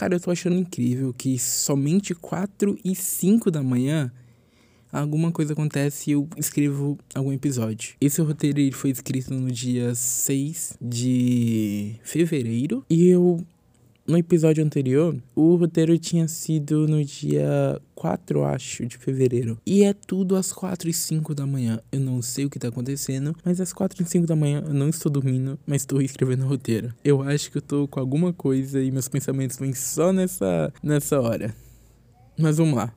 Cara, eu tô achando incrível que somente 4 e 5 da manhã alguma coisa acontece e eu escrevo algum episódio. Esse roteiro ele foi escrito no dia 6 de fevereiro e eu no episódio anterior, o roteiro tinha sido no dia 4, acho, de fevereiro. E é tudo às 4 e 5 da manhã. Eu não sei o que tá acontecendo, mas às 4 e 5 da manhã eu não estou dormindo, mas estou escrevendo o roteiro. Eu acho que eu tô com alguma coisa e meus pensamentos vêm só nessa, nessa hora. Mas vamos lá.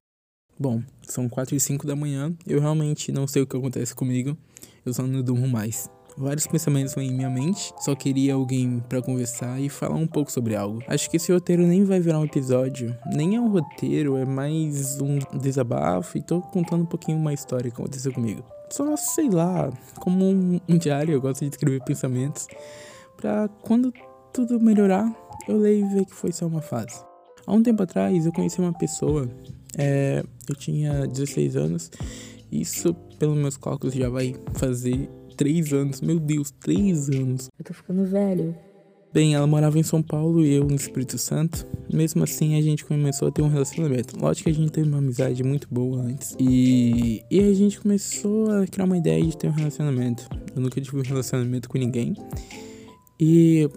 Bom, são 4 e 5 da manhã. Eu realmente não sei o que acontece comigo. Eu só não durmo mais. Vários pensamentos vêm em minha mente, só queria alguém para conversar e falar um pouco sobre algo. Acho que esse roteiro nem vai virar um episódio, nem é um roteiro, é mais um desabafo e tô contando um pouquinho uma história que aconteceu comigo. Só sei lá, como um, um diário, eu gosto de escrever pensamentos para quando tudo melhorar, eu leio e ver que foi só uma fase. Há um tempo atrás eu conheci uma pessoa, é, eu tinha 16 anos, isso pelos meus cálculos já vai fazer Três anos, meu Deus, três anos. Eu tô ficando velho. Bem, ela morava em São Paulo e eu no Espírito Santo. Mesmo assim, a gente começou a ter um relacionamento. Lógico que a gente teve uma amizade muito boa antes. E, e a gente começou a criar uma ideia de ter um relacionamento. Eu nunca tive um relacionamento com ninguém. E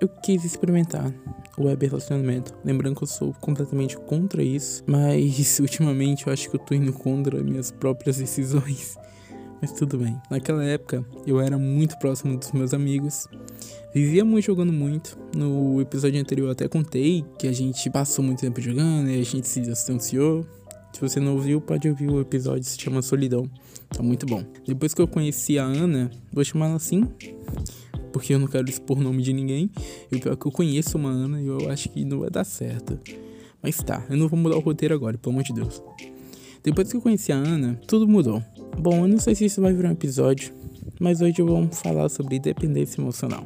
eu quis experimentar o web relacionamento. Lembrando que eu sou completamente contra isso. Mas ultimamente eu acho que eu tô indo contra minhas próprias decisões. Mas tudo bem. Naquela época, eu era muito próximo dos meus amigos. Vivíamos jogando muito. No episódio anterior eu até contei que a gente passou muito tempo jogando e a gente se distanciou. Se você não ouviu, pode ouvir o episódio, se chama Solidão. Tá muito bom. Depois que eu conheci a Ana, vou chamar ela assim, porque eu não quero expor o nome de ninguém. E o pior é que eu conheço uma Ana e eu acho que não vai dar certo. Mas tá, eu não vou mudar o roteiro agora, pelo amor de Deus. Depois que eu conheci a Ana, tudo mudou. Bom, eu não sei se isso vai virar um episódio, mas hoje vamos falar sobre dependência emocional.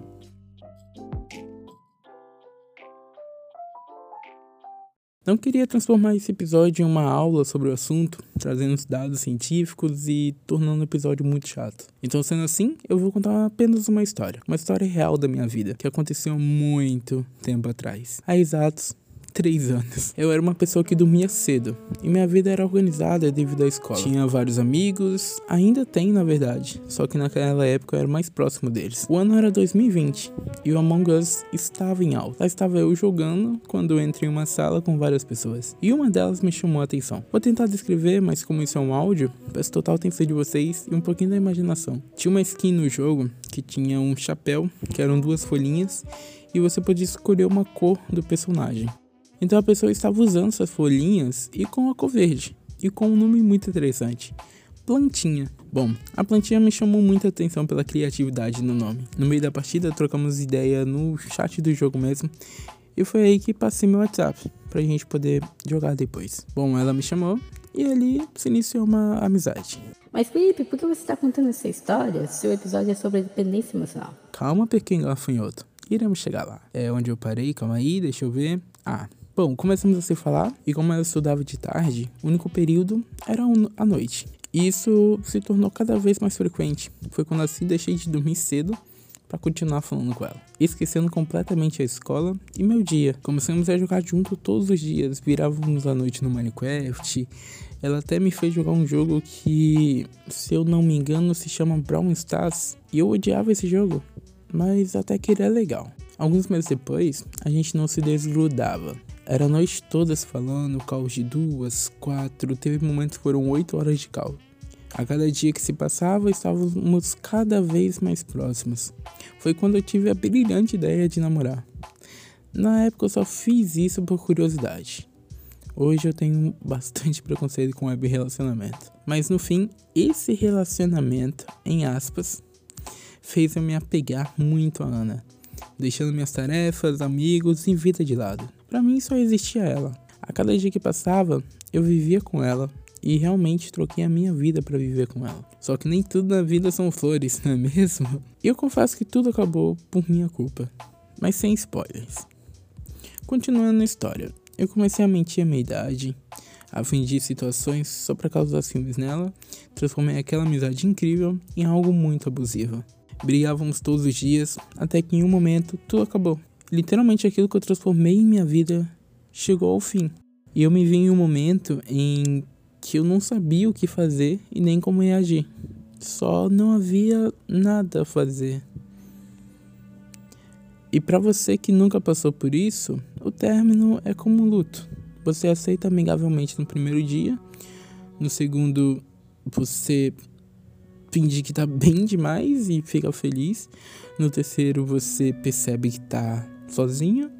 Não queria transformar esse episódio em uma aula sobre o assunto, trazendo os dados científicos e tornando o episódio muito chato. Então, sendo assim, eu vou contar apenas uma história, uma história real da minha vida, que aconteceu muito tempo atrás. Há exatos três anos. Eu era uma pessoa que dormia cedo e minha vida era organizada devido à escola. Tinha vários amigos, ainda tem na verdade, só que naquela época eu era mais próximo deles. O ano era 2020 e o Among Us estava em alta. Lá estava eu jogando quando entrei em uma sala com várias pessoas e uma delas me chamou a atenção. Vou tentar descrever, mas como isso é um áudio, peço total atenção de vocês e um pouquinho da imaginação. Tinha uma skin no jogo que tinha um chapéu, que eram duas folhinhas, e você podia escolher uma cor do personagem. Então a pessoa estava usando essas folhinhas e com a cor verde. E com um nome muito interessante. Plantinha. Bom, a plantinha me chamou muita atenção pela criatividade no nome. No meio da partida, trocamos ideia no chat do jogo mesmo. E foi aí que passei meu WhatsApp pra gente poder jogar depois. Bom, ela me chamou e ali se iniciou uma amizade. Mas Felipe, por que você está contando essa história? Seu episódio é sobre dependência emocional. Calma, pequeno gafanhoto. Iremos chegar lá. É onde eu parei, calma aí, deixa eu ver. Ah, Bom, começamos a se falar e como ela estudava de tarde, o único período era a noite. E isso se tornou cada vez mais frequente. Foi quando assim deixei de dormir cedo para continuar falando com ela, esquecendo completamente a escola e meu dia. Começamos a jogar junto todos os dias, virávamos a noite no Minecraft. Ela até me fez jogar um jogo que, se eu não me engano, se chama Brown Stars, e eu odiava esse jogo, mas até que ele é legal. Alguns meses depois, a gente não se desgrudava. Era a noite toda se falando, caos de duas, quatro, teve momentos que foram oito horas de cal. A cada dia que se passava, estávamos cada vez mais próximos. Foi quando eu tive a brilhante ideia de namorar. Na época eu só fiz isso por curiosidade. Hoje eu tenho bastante preconceito com web relacionamento. Mas no fim, esse relacionamento, em aspas, fez eu me apegar muito a Ana, deixando minhas tarefas, amigos e vida de lado. Para mim só existia ela. A cada dia que passava, eu vivia com ela e realmente troquei a minha vida para viver com ela. Só que nem tudo na vida são flores, não é mesmo? E eu confesso que tudo acabou por minha culpa, mas sem spoilers. Continuando a história, eu comecei a mentir a minha idade, a fingir situações só para causar ciúmes nela, transformei aquela amizade incrível em algo muito abusivo. Brigávamos todos os dias, até que em um momento tudo acabou. Literalmente aquilo que eu transformei em minha vida chegou ao fim. E eu me vi em um momento em que eu não sabia o que fazer e nem como reagir. Só não havia nada a fazer. E para você que nunca passou por isso, o término é como um luto. Você aceita amigavelmente no primeiro dia, no segundo você finge que tá bem demais e fica feliz. No terceiro você percebe que tá sozinho.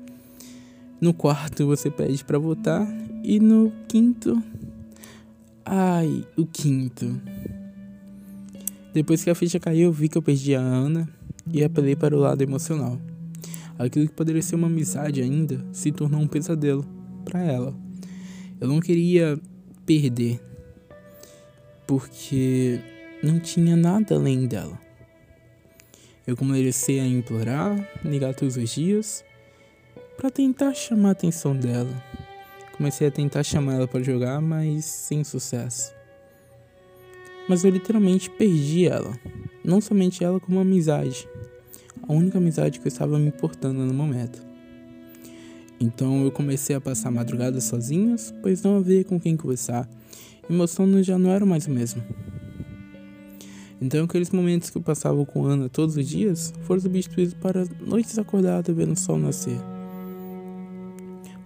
No quarto você pede para votar e no quinto ai, o quinto. Depois que a ficha caiu, vi que eu perdi a Ana e apelei para o lado emocional. Aquilo que poderia ser uma amizade ainda se tornou um pesadelo para ela. Eu não queria perder, porque não tinha nada além dela. Eu comecei a implorar, ligar todos os dias, para tentar chamar a atenção dela. Comecei a tentar chamar ela para jogar, mas sem sucesso. Mas eu literalmente perdi ela. Não somente ela, como amizade a única amizade que eu estava me importando no momento. Então eu comecei a passar madrugadas sozinhas, pois não havia com quem conversar e meu sono já não era mais o mesmo. Então aqueles momentos que eu passava com Ana todos os dias foram substituídos para noites acordadas vendo o sol nascer.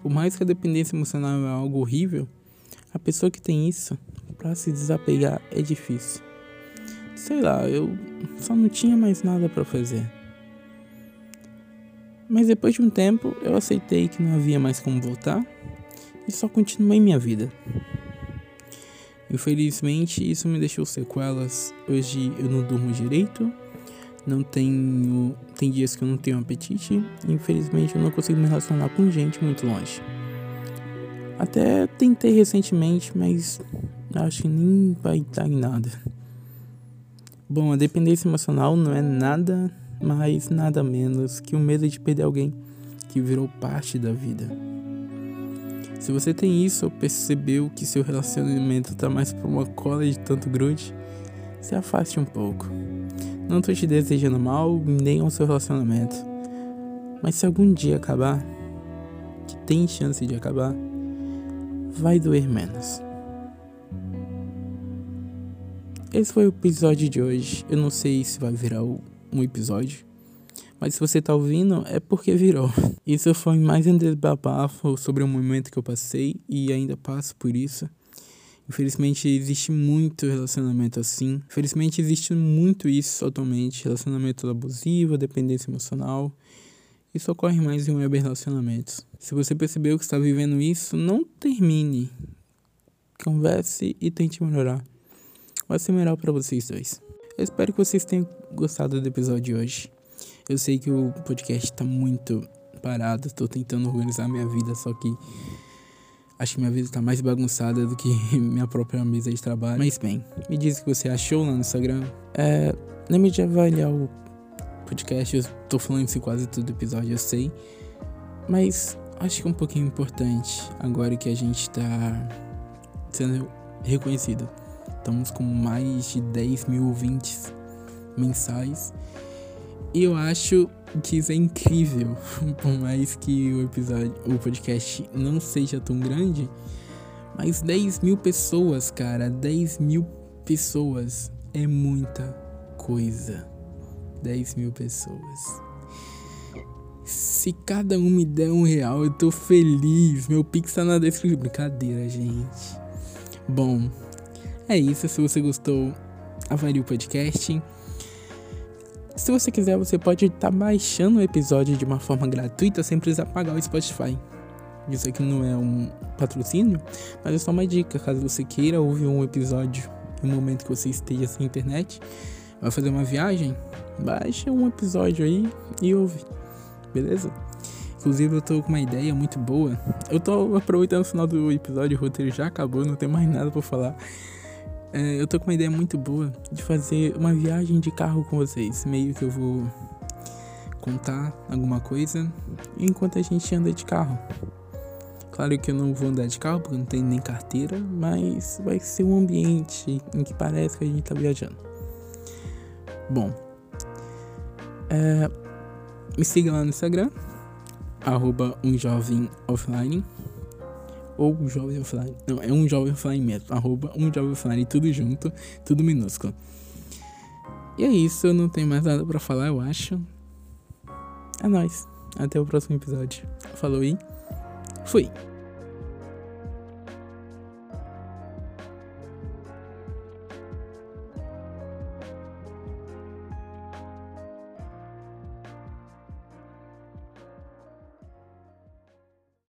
Por mais que a dependência emocional é algo horrível, a pessoa que tem isso, para se desapegar é difícil. Sei lá, eu só não tinha mais nada para fazer. Mas depois de um tempo, eu aceitei que não havia mais como voltar e só continuei minha vida. Infelizmente, isso me deixou sequelas. Hoje eu não durmo direito, não tenho. Tem dias que eu não tenho apetite, infelizmente eu não consigo me relacionar com gente muito longe. Até tentei recentemente, mas acho que nem vai dar em nada. Bom, a dependência emocional não é nada mas nada menos que o medo de perder alguém que virou parte da vida. Se você tem isso ou percebeu que seu relacionamento está mais por uma cola de tanto grude, se afaste um pouco. Não estou te desejando mal nem ao seu relacionamento, mas se algum dia acabar, que tem chance de acabar, vai doer menos. Esse foi o episódio de hoje. Eu não sei se vai virar um episódio. Mas se você tá ouvindo, é porque virou. Isso foi mais um desabafo sobre um momento que eu passei e ainda passo por isso. Infelizmente existe muito relacionamento assim. Infelizmente existe muito isso atualmente, relacionamento abusivo, dependência emocional. Isso ocorre mais em web relacionamentos. Se você percebeu que está vivendo isso, não termine. Converse e tente melhorar. Vai ser melhor para vocês dois. Eu espero que vocês tenham gostado do episódio de hoje. Eu sei que o podcast tá muito parado, tô tentando organizar minha vida, só que acho que minha vida tá mais bagunçada do que minha própria mesa de trabalho. Mas bem, me diz o que você achou lá no Instagram. É, lembre de avaliar o podcast, eu tô falando isso quase todo episódio, eu sei. Mas acho que é um pouquinho importante agora que a gente tá sendo reconhecido. Estamos com mais de 10 mil ouvintes mensais. E eu acho que isso é incrível. Por mais que o episódio, o podcast não seja tão grande. Mas 10 mil pessoas, cara. 10 mil pessoas é muita coisa. 10 mil pessoas. Se cada um me der um real, eu tô feliz. Meu pix tá na descrição. Brincadeira, gente. Bom, é isso, se você gostou, avalie o podcast. Se você quiser, você pode estar tá baixando o episódio de uma forma gratuita sem precisar pagar o Spotify. Isso aqui não é um patrocínio, mas é só uma dica. Caso você queira ouvir um episódio em um momento que você esteja sem internet, vai fazer uma viagem, baixa um episódio aí e ouve. Beleza? Inclusive eu tô com uma ideia muito boa. Eu tô aproveitando o final do episódio, o roteiro já acabou, não tem mais nada para falar. É, eu tô com uma ideia muito boa de fazer uma viagem de carro com vocês. Meio que eu vou contar alguma coisa enquanto a gente anda de carro. Claro que eu não vou andar de carro porque não tenho nem carteira, mas vai ser um ambiente em que parece que a gente tá viajando. Bom, é, me siga lá no Instagram, arroba um. Ou jovem offline. Não, é um jovem offline mesmo. Arroba um jovem offline, tudo junto, tudo minúsculo. E é isso, eu não tenho mais nada pra falar, eu acho. É nóis. Até o próximo episódio. Falou e fui.